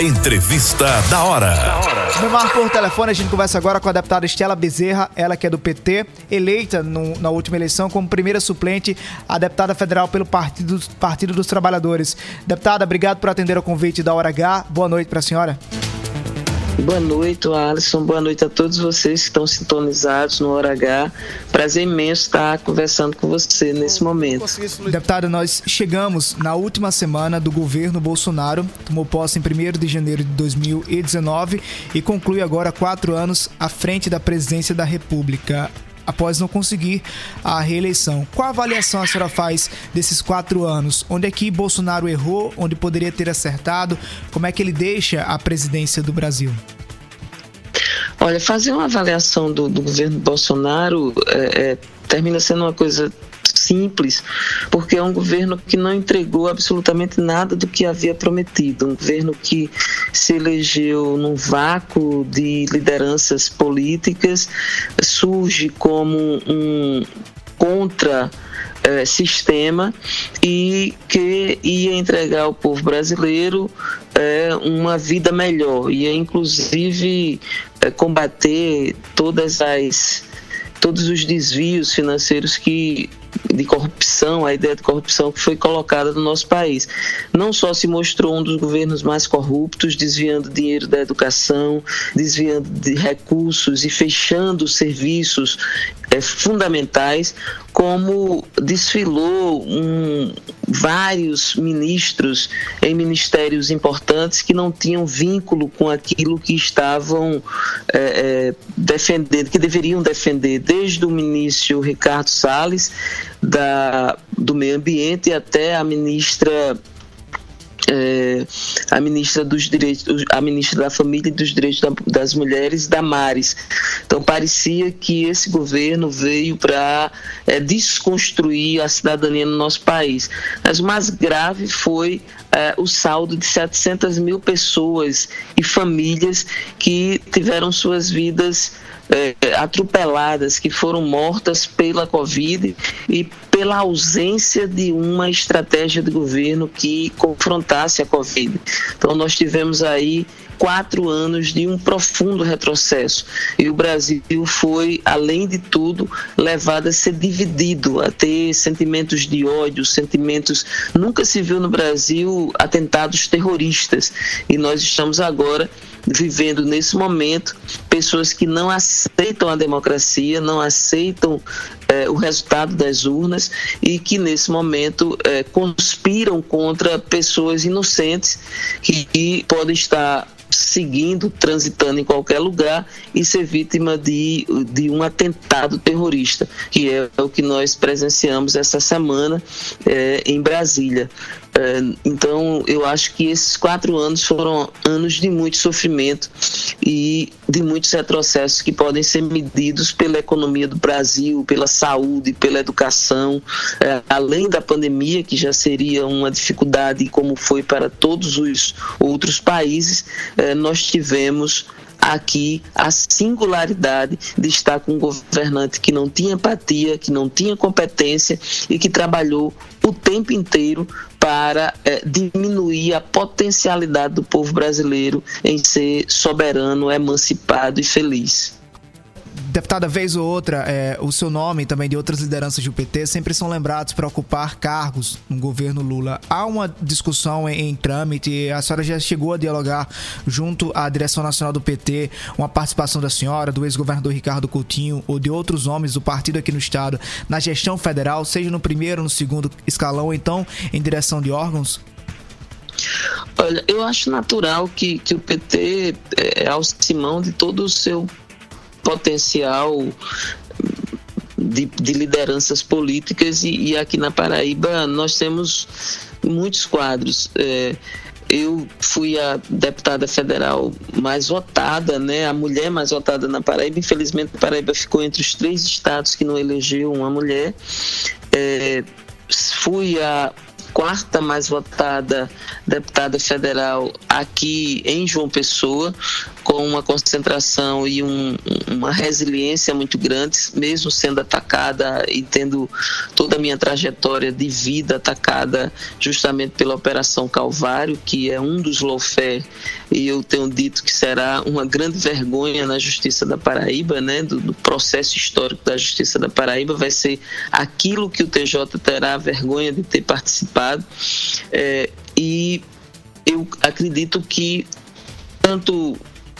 Entrevista da hora. No mar por telefone, a gente conversa agora com a deputada Estela Bezerra, ela que é do PT, eleita no, na última eleição como primeira suplente a deputada federal pelo Partido, Partido dos Trabalhadores. Deputada, obrigado por atender o convite da Hora H. Boa noite para a senhora. Boa noite, Alisson. Boa noite a todos vocês que estão sintonizados no Hora H. Prazer imenso estar conversando com você nesse momento. Deputada, nós chegamos na última semana do governo Bolsonaro, tomou posse em 1 de janeiro de 2019 e conclui agora quatro anos à frente da presidência da República após não conseguir a reeleição. Qual avaliação a senhora faz desses quatro anos? Onde é que Bolsonaro errou? Onde poderia ter acertado? Como é que ele deixa a presidência do Brasil? Olha, fazer uma avaliação do, do governo Bolsonaro é, é, termina sendo uma coisa simples, porque é um governo que não entregou absolutamente nada do que havia prometido, um governo que se elegeu num vácuo de lideranças políticas, surge como um contra eh, sistema e que ia entregar ao povo brasileiro é, uma vida melhor, ia inclusive é, combater todas as todos os desvios financeiros que de corrupção, a ideia de corrupção que foi colocada no nosso país. Não só se mostrou um dos governos mais corruptos, desviando dinheiro da educação, desviando de recursos e fechando serviços é, fundamentais, como desfilou um, vários ministros em ministérios importantes que não tinham vínculo com aquilo que estavam é, é, defendendo, que deveriam defender, desde o ministro Ricardo Salles, da, do Meio Ambiente, até a ministra é, a ministra dos direitos, a ministra da Família e dos Direitos das Mulheres, Damares. Então parecia que esse governo veio para é, desconstruir a cidadania no nosso país. Mas o mais grave foi é, o saldo de 700 mil pessoas e famílias que tiveram suas vidas é, atropeladas, que foram mortas pela Covid e pela ausência de uma estratégia de governo que confrontasse a Covid. Então, nós tivemos aí quatro anos de um profundo retrocesso. E o Brasil foi, além de tudo, levado a ser dividido, a ter sentimentos de ódio, sentimentos. Nunca se viu no Brasil atentados terroristas. E nós estamos agora vivendo nesse momento pessoas que não aceitam a democracia, não aceitam é, o resultado das urnas e que nesse momento é, conspiram contra pessoas inocentes que, que podem estar seguindo, transitando em qualquer lugar e ser vítima de, de um atentado terrorista, que é o que nós presenciamos essa semana é, em Brasília. É, então, eu acho que esses quatro anos foram anos de muito sofrimento e de muitos retrocessos que podem ser medidos pela economia do Brasil, pela saúde, pela educação, é, além da pandemia, que já seria uma dificuldade, como foi para todos os outros países, é, nós tivemos aqui a singularidade de estar com um governante que não tinha empatia, que não tinha competência e que trabalhou o tempo inteiro para é, diminuir a potencialidade do povo brasileiro em ser soberano, emancipado e feliz. Deputada, vez ou outra, é, o seu nome e também de outras lideranças do PT sempre são lembrados para ocupar cargos no governo Lula. Há uma discussão em, em trâmite, a senhora já chegou a dialogar junto à direção nacional do PT, uma participação da senhora, do ex-governador Ricardo Coutinho ou de outros homens do partido aqui no estado na gestão federal, seja no primeiro no segundo escalão, ou então em direção de órgãos? Olha, eu acho natural que, que o PT é, alce mão de todo o seu potencial de, de lideranças políticas e, e, aqui na Paraíba nós temos muitos quadros. É, eu fui a deputada federal mais votada, né, a mulher mais votada na Paraíba. Infelizmente, a Paraíba ficou entre os três estados que não elegeu uma mulher. É, fui a quarta mais votada deputada federal aqui em João Pessoa, com uma concentração e um, uma resiliência muito grandes, mesmo sendo atacada e tendo toda a minha trajetória de vida atacada justamente pela Operação Calvário, que é um dos lofé, e eu tenho dito que será uma grande vergonha na Justiça da Paraíba, né, do, do processo histórico da Justiça da Paraíba, vai ser aquilo que o TJ terá vergonha de ter participado. É, e eu acredito que tanto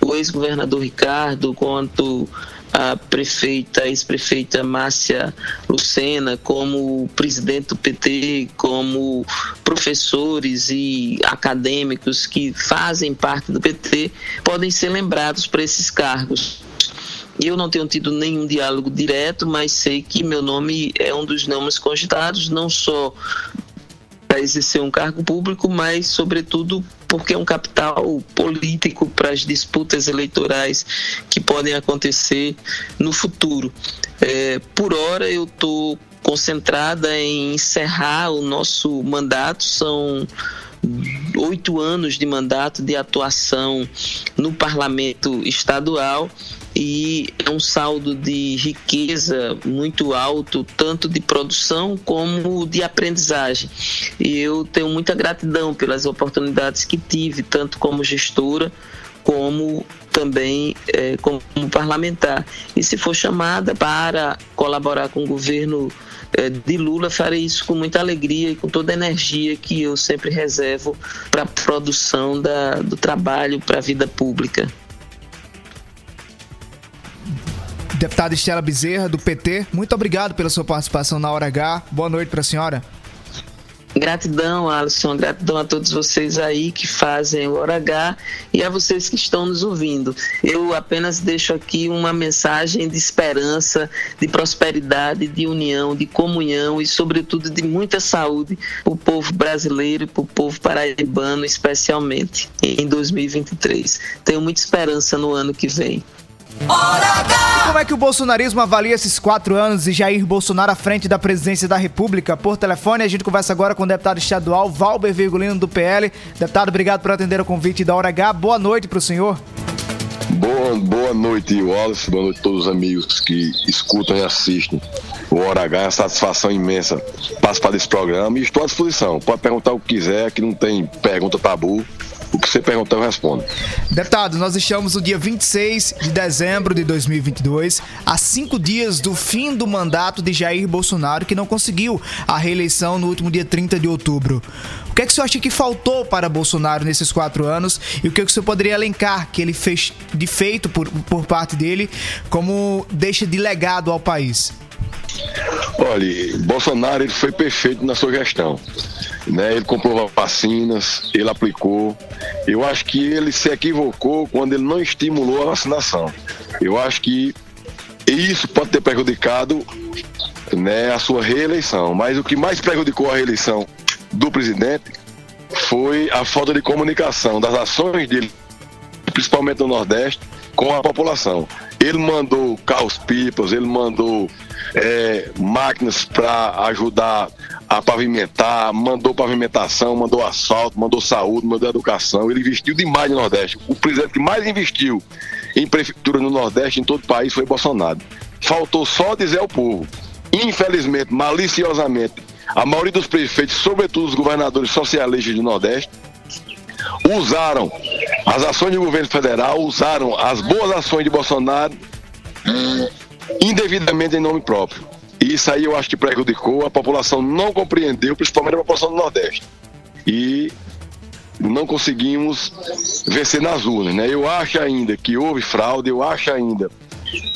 o ex-governador Ricardo quanto a prefeita, ex-prefeita Márcia Lucena, como presidente do PT, como professores e acadêmicos que fazem parte do PT, podem ser lembrados para esses cargos. Eu não tenho tido nenhum diálogo direto, mas sei que meu nome é um dos nomes cogitados, não só para exercer um cargo público, mas, sobretudo, porque é um capital político para as disputas eleitorais que podem acontecer no futuro. É, por hora, eu estou concentrada em encerrar o nosso mandato, são oito anos de mandato de atuação no parlamento estadual e é um saldo de riqueza muito alto, tanto de produção como de aprendizagem. E eu tenho muita gratidão pelas oportunidades que tive, tanto como gestora como também é, como parlamentar. E se for chamada para colaborar com o governo é, de Lula, farei isso com muita alegria e com toda a energia que eu sempre reservo para a produção da, do trabalho, para a vida pública. Deputada Estela Bezerra, do PT, muito obrigado pela sua participação na Hora H. Boa noite para a senhora. Gratidão, Alisson, gratidão a todos vocês aí que fazem o Hora H e a vocês que estão nos ouvindo. Eu apenas deixo aqui uma mensagem de esperança, de prosperidade, de união, de comunhão e, sobretudo, de muita saúde para o povo brasileiro e para o povo paraibano, especialmente em 2023. Tenho muita esperança no ano que vem. E como é que o bolsonarismo avalia esses quatro anos e Jair Bolsonaro à frente da presidência da República? Por telefone, a gente conversa agora com o deputado estadual Valber Virgulino do PL. Deputado, obrigado por atender o convite da Hora H. Boa noite para o senhor. Boa, boa noite, Wallace. Boa noite a todos os amigos que escutam e assistem o Hora H. É uma satisfação imensa participar desse programa e estou à disposição. Pode perguntar o que quiser, que não tem pergunta tabu. O que você perguntar, eu respondo. Deputado, nós estamos no dia 26 de dezembro de 2022, a cinco dias do fim do mandato de Jair Bolsonaro, que não conseguiu a reeleição no último dia 30 de outubro. O que é que você acha que faltou para Bolsonaro nesses quatro anos e o que, é que você poderia elencar que ele fez de feito por, por parte dele como deixa de legado ao país? Olha, Bolsonaro ele foi perfeito na sua gestão né? Ele comprou vacinas, ele aplicou. Eu acho que ele se equivocou quando ele não estimulou a vacinação. Eu acho que isso pode ter prejudicado né, a sua reeleição. Mas o que mais prejudicou a reeleição do presidente foi a falta de comunicação das ações dele, principalmente no Nordeste, com a população. Ele mandou carros-pipas, ele mandou é, máquinas para ajudar a pavimentar, mandou pavimentação, mandou asfalto, mandou saúde, mandou educação. Ele investiu demais no Nordeste. O presidente que mais investiu em prefeitura no Nordeste, em todo o país, foi Bolsonaro. Faltou só dizer ao povo. Infelizmente, maliciosamente, a maioria dos prefeitos, sobretudo os governadores socialistas do Nordeste, usaram as ações do governo federal, usaram as boas ações de Bolsonaro indevidamente em nome próprio. E isso aí eu acho que prejudicou, a população não compreendeu, principalmente a população do Nordeste. E não conseguimos vencer nas urnas. Né? Eu acho ainda que houve fraude, eu acho ainda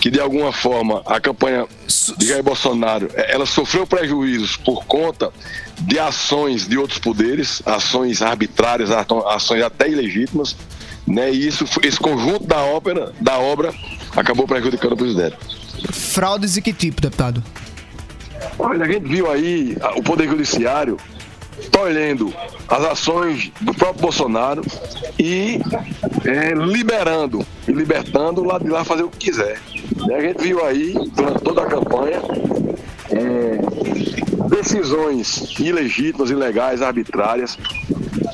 que de alguma forma a campanha de Jair Bolsonaro ela sofreu prejuízos por conta de ações de outros poderes, ações arbitrárias, ações até ilegítimas, né? E isso, esse conjunto da ópera, da obra, acabou prejudicando o presidente. Fraudes e que tipo, deputado? Olha, a gente viu aí o Poder Judiciário tolhendo as ações do próprio Bolsonaro e é, liberando e libertando lá de lá fazer o que quiser. A gente viu aí, durante toda a campanha, é, decisões ilegítimas, ilegais, arbitrárias,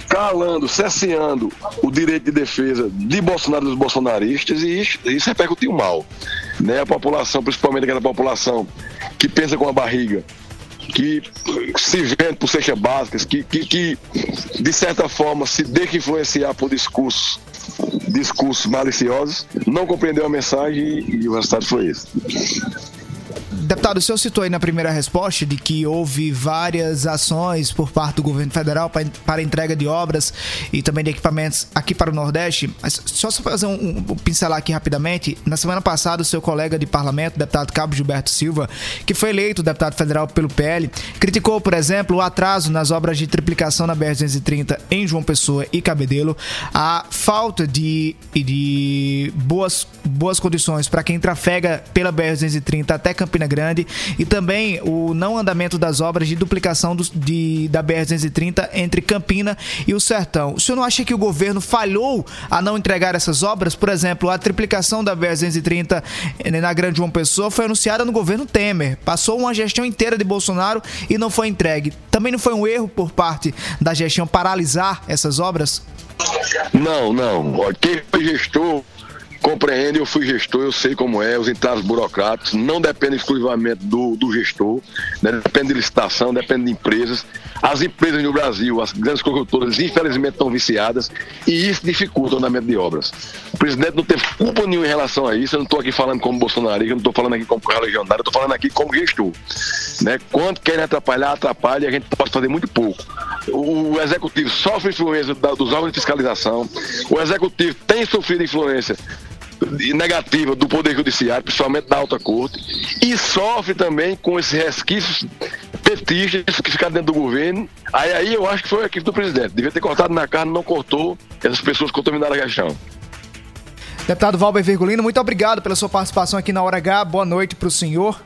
calando, cesseando o direito de defesa de Bolsonaro e dos bolsonaristas, e isso, isso repercutiu mal. Né? A população, principalmente aquela população que pensa com a barriga, que se vende por cestas básicas, que, que, que, de certa forma se deixa influenciar por discursos, discursos maliciosos, não compreendeu a mensagem e, e o resultado foi esse. Deputado, o senhor citou aí na primeira resposta de que houve várias ações por parte do governo federal para, entrega de obras e também de equipamentos aqui para o Nordeste. Mas só fazer um, um, pincelar aqui rapidamente. Na semana passada, o seu colega de parlamento, deputado Cabo Gilberto Silva, que foi eleito deputado federal pelo PL, criticou, por exemplo, o atraso nas obras de triplicação na BR-230 em João Pessoa e Cabedelo, a falta de, de boas, boas condições para quem trafega pela BR-230 até Campina Grande Grande e também o não andamento das obras de duplicação do, de, da BR-230 entre Campina e o Sertão. O senhor não acha que o governo falhou a não entregar essas obras? Por exemplo, a triplicação da BR-230 eh, na Grande João Pessoa foi anunciada no governo Temer. Passou uma gestão inteira de Bolsonaro e não foi entregue. Também não foi um erro por parte da gestão paralisar essas obras? Não, não. Quem foi gestor compreende, eu fui gestor, eu sei como é, os entraves burocráticos, não depende exclusivamente do, do gestor, né? depende de licitação, depende de empresas. As empresas no Brasil, as grandes construtoras, infelizmente estão viciadas e isso dificulta o andamento de obras. O presidente não teve culpa nenhuma em relação a isso, eu não estou aqui falando como bolsonarista, eu não estou falando aqui como religionário, eu estou falando aqui como gestor. Né? Quando querem atrapalhar, atrapalha e a gente pode fazer muito pouco. O, executivo sofre influência dos órgãos de fiscalização, o executivo tem sofrido influência negativa do Poder Judiciário, principalmente da alta corte, e sofre também com esses resquícios petistas que ficaram dentro do governo. Aí, aí eu acho que foi a equipe do presidente. Devia ter cortado na carne, não cortou. Essas pessoas contaminaram a questão. Deputado Valber Virgulino, muito obrigado pela sua participação aqui na Hora H. Boa noite para o senhor.